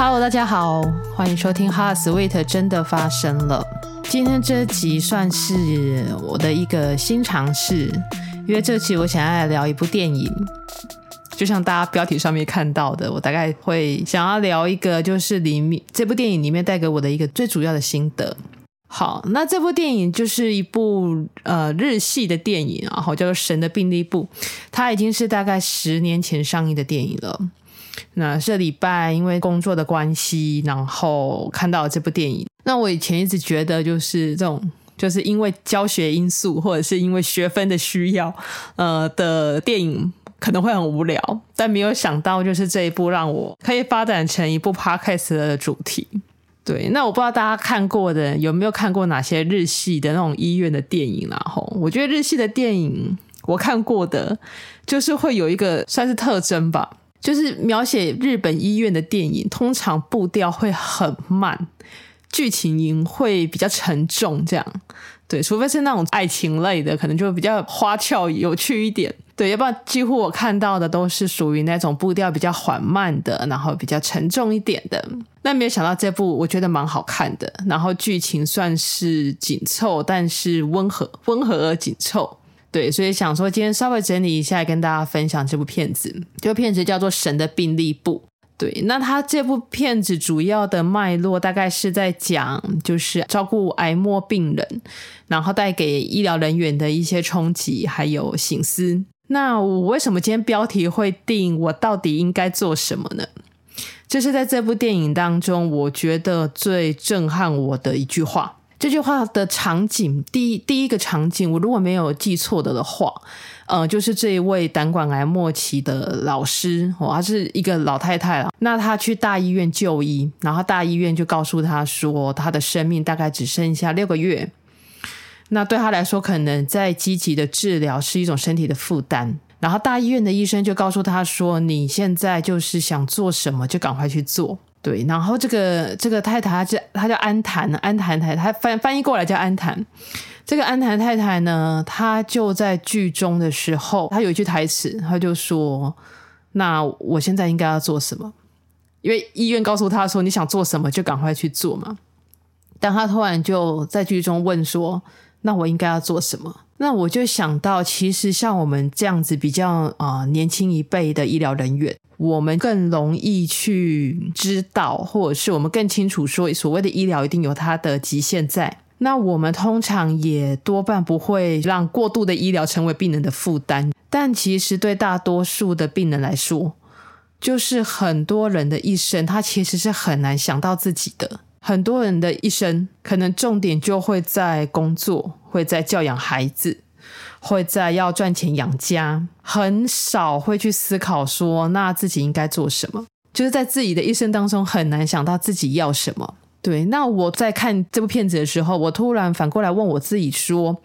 Hello，大家好，欢迎收听《Hot Sweet 真的发生了》。今天这集算是我的一个新尝试，因为这集我想要来聊一部电影，就像大家标题上面看到的，我大概会想要聊一个，就是里面这部电影里面带给我的一个最主要的心得。好，那这部电影就是一部呃日系的电影，然后叫做《神的病历簿》，它已经是大概十年前上映的电影了。那这礼拜因为工作的关系，然后看到了这部电影。那我以前一直觉得，就是这种，就是因为教学因素或者是因为学分的需要，呃的电影可能会很无聊。但没有想到，就是这一部让我可以发展成一部 podcast 的主题。对，那我不知道大家看过的有没有看过哪些日系的那种医院的电影，然后我觉得日系的电影我看过的，就是会有一个算是特征吧。就是描写日本医院的电影，通常步调会很慢，剧情会比较沉重，这样。对，除非是那种爱情类的，可能就比较花俏有趣一点。对，要不然几乎我看到的都是属于那种步调比较缓慢的，然后比较沉重一点的。那没有想到这部我觉得蛮好看的，然后剧情算是紧凑，但是温和，温和而紧凑。对，所以想说今天稍微整理一下，跟大家分享这部片子。这部片子叫做《神的病历簿》。对，那他这部片子主要的脉络大概是在讲，就是照顾癌末病人，然后带给医疗人员的一些冲击还有省思。那我为什么今天标题会定我到底应该做什么呢？就是在这部电影当中，我觉得最震撼我的一句话。这句话的场景，第一第一个场景，我如果没有记错的的话，呃，就是这一位胆管癌末期的老师，哦，她是一个老太太了。那她去大医院就医，然后大医院就告诉她说，她的生命大概只剩下六个月。那对她来说，可能在积极的治疗是一种身体的负担。然后大医院的医生就告诉她说，你现在就是想做什么，就赶快去做。对，然后这个这个太太，她叫她叫安檀，安檀太太，翻翻译过来叫安檀。这个安檀太太呢，她就在剧中的时候，她有一句台词，她就说：“那我现在应该要做什么？”因为医院告诉她说：“你想做什么就赶快去做嘛。”但她突然就在剧中问说：“那我应该要做什么？”那我就想到，其实像我们这样子比较啊、年轻一辈的医疗人员。我们更容易去知道，或者是我们更清楚说，所谓的医疗一定有它的极限在。那我们通常也多半不会让过度的医疗成为病人的负担。但其实对大多数的病人来说，就是很多人的一生，他其实是很难想到自己的。很多人的一生，可能重点就会在工作，会在教养孩子。会在要赚钱养家，很少会去思考说，那自己应该做什么。就是在自己的一生当中，很难想到自己要什么。对，那我在看这部片子的时候，我突然反过来问我自己说，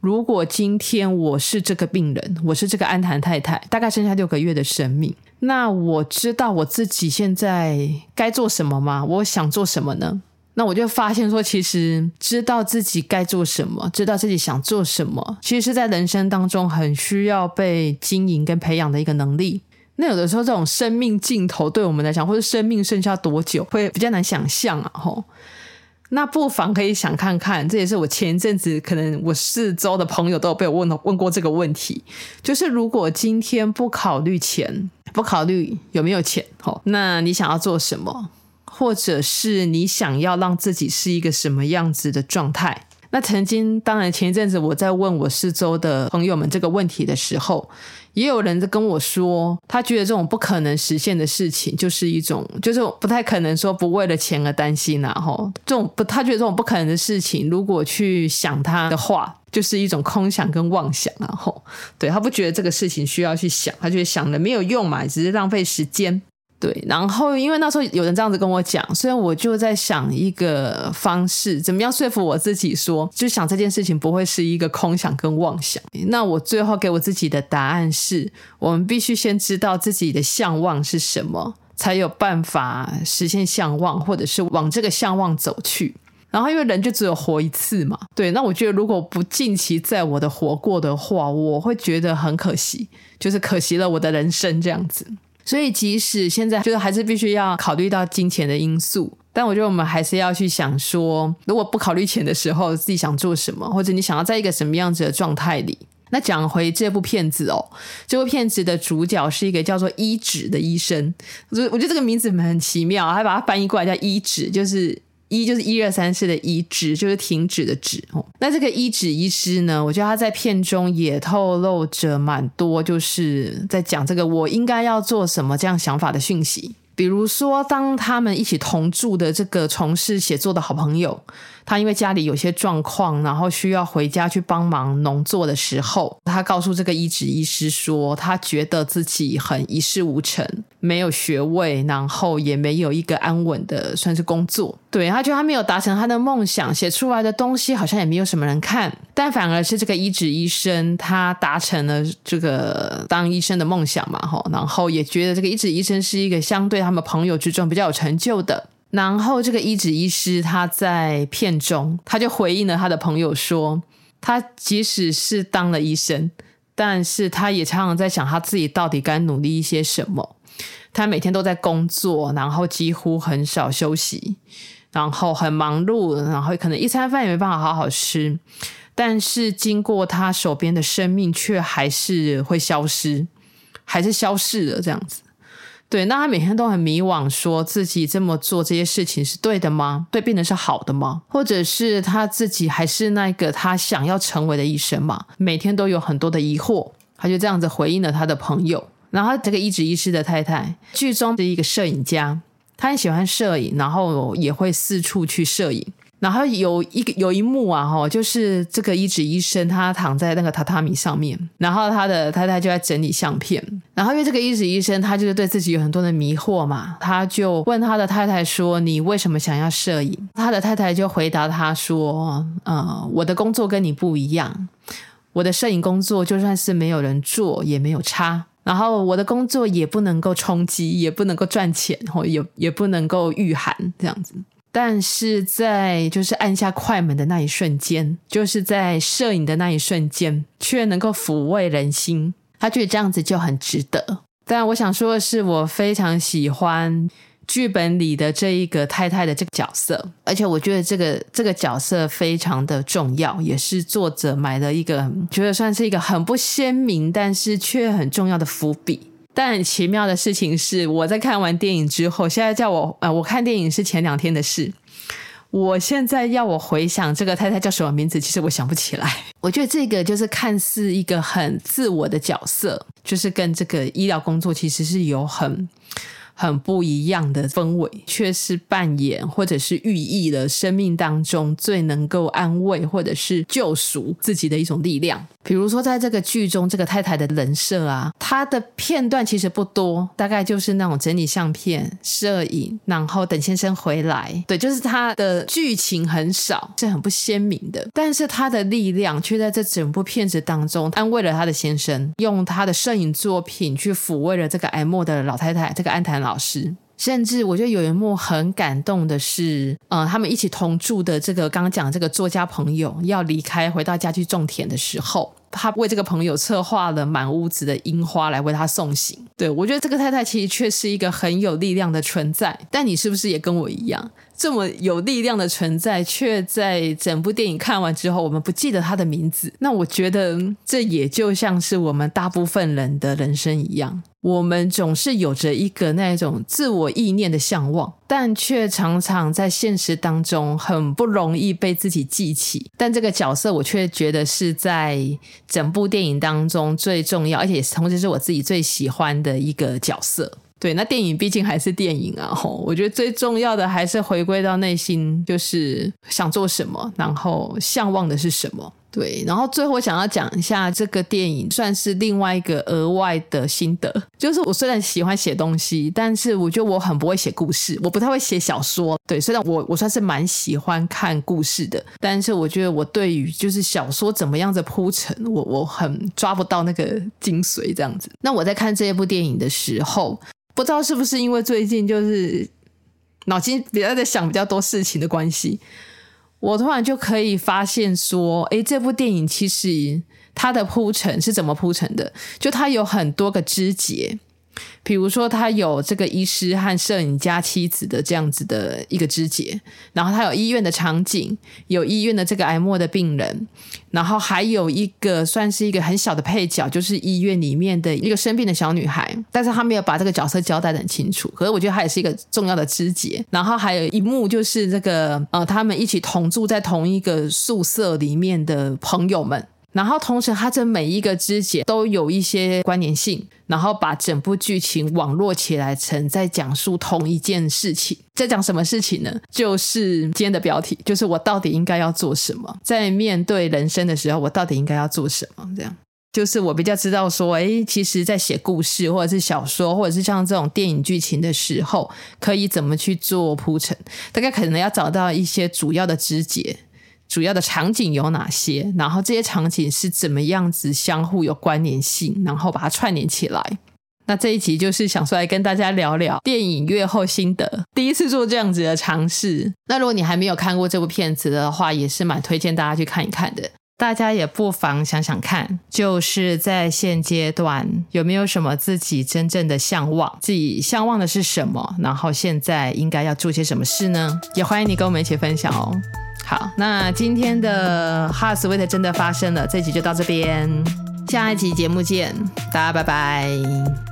如果今天我是这个病人，我是这个安檀太太，大概剩下六个月的生命，那我知道我自己现在该做什么吗？我想做什么呢？那我就发现说，其实知道自己该做什么，知道自己想做什么，其实是在人生当中很需要被经营跟培养的一个能力。那有的时候，这种生命尽头对我们来讲，或者生命剩下多久，会比较难想象啊。吼，那不妨可以想看看，这也是我前一阵子可能我四周的朋友都有被我问问过这个问题，就是如果今天不考虑钱，不考虑有没有钱，吼，那你想要做什么？或者是你想要让自己是一个什么样子的状态？那曾经，当然前一阵子我在问我四周的朋友们这个问题的时候，也有人在跟我说，他觉得这种不可能实现的事情，就是一种，就是不太可能说不为了钱而担心然后这种不，他觉得这种不可能的事情，如果去想他的话，就是一种空想跟妄想然后对，他不觉得这个事情需要去想，他觉得想了没有用嘛，只是浪费时间。对，然后因为那时候有人这样子跟我讲，所以我就在想一个方式，怎么样说服我自己说，就想这件事情不会是一个空想跟妄想。那我最后给我自己的答案是，我们必须先知道自己的向往是什么，才有办法实现向往，或者是往这个向往走去。然后因为人就只有活一次嘛，对，那我觉得如果不尽其在我的活过的话，我会觉得很可惜，就是可惜了我的人生这样子。所以即使现在就是还是必须要考虑到金钱的因素，但我觉得我们还是要去想说，如果不考虑钱的时候，自己想做什么，或者你想要在一个什么样子的状态里。那讲回这部片子哦，这部片子的主角是一个叫做医指的医生，我觉得我觉得这个名字很奇妙，还把它翻译过来叫医指，就是一就是一二三四的一，止就是停止的止哦。那这个一止医师呢，我觉得他在片中也透露着蛮多，就是在讲这个我应该要做什么这样想法的讯息。比如说，当他们一起同住的这个从事写作的好朋友，他因为家里有些状况，然后需要回家去帮忙农作的时候，他告诉这个伊止医师说，他觉得自己很一事无成，没有学位，然后也没有一个安稳的算是工作。对，他觉得他没有达成他的梦想，写出来的东西好像也没有什么人看，但反而是这个伊止医生，他达成了这个当医生的梦想嘛，哈，然后也觉得这个伊止医生是一个相对他们朋友之中比较有成就的。然后这个医指医师他在片中，他就回应了他的朋友说，他即使是当了医生，但是他也常常在想他自己到底该努力一些什么。他每天都在工作，然后几乎很少休息。然后很忙碌，然后可能一餐饭也没办法好好吃，但是经过他手边的生命却还是会消失，还是消逝了这样子。对，那他每天都很迷惘，说自己这么做这些事情是对的吗？对病人是好的吗？或者是他自己还是那个他想要成为的医生吗？每天都有很多的疑惑，他就这样子回应了他的朋友。然后这个伊止医师的太太，剧中的一个摄影家。他很喜欢摄影，然后也会四处去摄影。然后有一个有一幕啊，哈，就是这个伊止医生他躺在那个榻榻米上面，然后他的太太就在整理相片。然后因为这个伊止医生他就是对自己有很多的迷惑嘛，他就问他的太太说：“你为什么想要摄影？”他的太太就回答他说：“呃，我的工作跟你不一样，我的摄影工作就算是没有人做也没有差。”然后我的工作也不能够充饥，也不能够赚钱，或也也不能够御寒这样子。但是在就是按下快门的那一瞬间，就是在摄影的那一瞬间，却能够抚慰人心。他觉得这样子就很值得。但我想说的是，我非常喜欢。剧本里的这一个太太的这个角色，而且我觉得这个这个角色非常的重要，也是作者埋了一个觉得算是一个很不鲜明，但是却很重要的伏笔。但很奇妙的事情是，我在看完电影之后，现在叫我呃，我看电影是前两天的事，我现在要我回想这个太太叫什么名字，其实我想不起来。我觉得这个就是看似一个很自我的角色，就是跟这个医疗工作其实是有很。很不一样的氛围，却是扮演或者是寓意了生命当中最能够安慰或者是救赎自己的一种力量。比如说，在这个剧中，这个太太的人设啊，她的片段其实不多，大概就是那种整理相片、摄影，然后等先生回来。对，就是她的剧情很少，是很不鲜明的。但是她的力量却在这整部片子当中安慰了她的先生，用她的摄影作品去抚慰了这个癌末的老太太，这个安坛老老师。甚至我觉得有一幕很感动的是，呃，他们一起同住的这个刚刚讲的这个作家朋友要离开，回到家去种田的时候，他为这个朋友策划了满屋子的樱花来为他送行。对，我觉得这个太太其实却是一个很有力量的存在。但你是不是也跟我一样，这么有力量的存在，却在整部电影看完之后，我们不记得他的名字？那我觉得这也就像是我们大部分人的人生一样。我们总是有着一个那种自我意念的向往，但却常常在现实当中很不容易被自己记起。但这个角色，我却觉得是在整部电影当中最重要，而且同时是我自己最喜欢的一个角色。对，那电影毕竟还是电影啊，吼，我觉得最重要的还是回归到内心，就是想做什么，然后向往的是什么。对，然后最后我想要讲一下这个电影，算是另外一个额外的心得，就是我虽然喜欢写东西，但是我觉得我很不会写故事，我不太会写小说。对，虽然我我算是蛮喜欢看故事的，但是我觉得我对于就是小说怎么样的铺陈，我我很抓不到那个精髓这样子。那我在看这一部电影的时候，不知道是不是因为最近就是脑筋比较在想比较多事情的关系。我突然就可以发现说，诶，这部电影其实它的铺陈是怎么铺陈的？就它有很多个枝节，比如说，他有这个医师和摄影家妻子的这样子的一个肢节，然后他有医院的场景，有医院的这个癌末的病人，然后还有一个算是一个很小的配角，就是医院里面的一个生病的小女孩，但是他没有把这个角色交代得很清楚。可是我觉得他也是一个重要的枝节。然后还有一幕就是这个呃，他们一起同住在同一个宿舍里面的朋友们。然后同时，它这每一个枝节都有一些关联性，然后把整部剧情网络起来成在讲述同一件事情。在讲什么事情呢？就是今天的标题，就是我到底应该要做什么？在面对人生的时候，我到底应该要做什么？这样，就是我比较知道说，诶，其实，在写故事或者是小说，或者是像这种电影剧情的时候，可以怎么去做铺陈？大概可能要找到一些主要的枝节。主要的场景有哪些？然后这些场景是怎么样子相互有关联性，然后把它串联起来。那这一集就是想说来跟大家聊聊电影阅后心得，第一次做这样子的尝试。那如果你还没有看过这部片子的话，也是蛮推荐大家去看一看的。大家也不妨想想看，就是在现阶段有没有什么自己真正的向往，自己向往的是什么，然后现在应该要做些什么事呢？也欢迎你跟我们一起分享哦。好，那今天的 Heart Sweet 真的发生了，这集就到这边，下一集节目见，大家拜拜。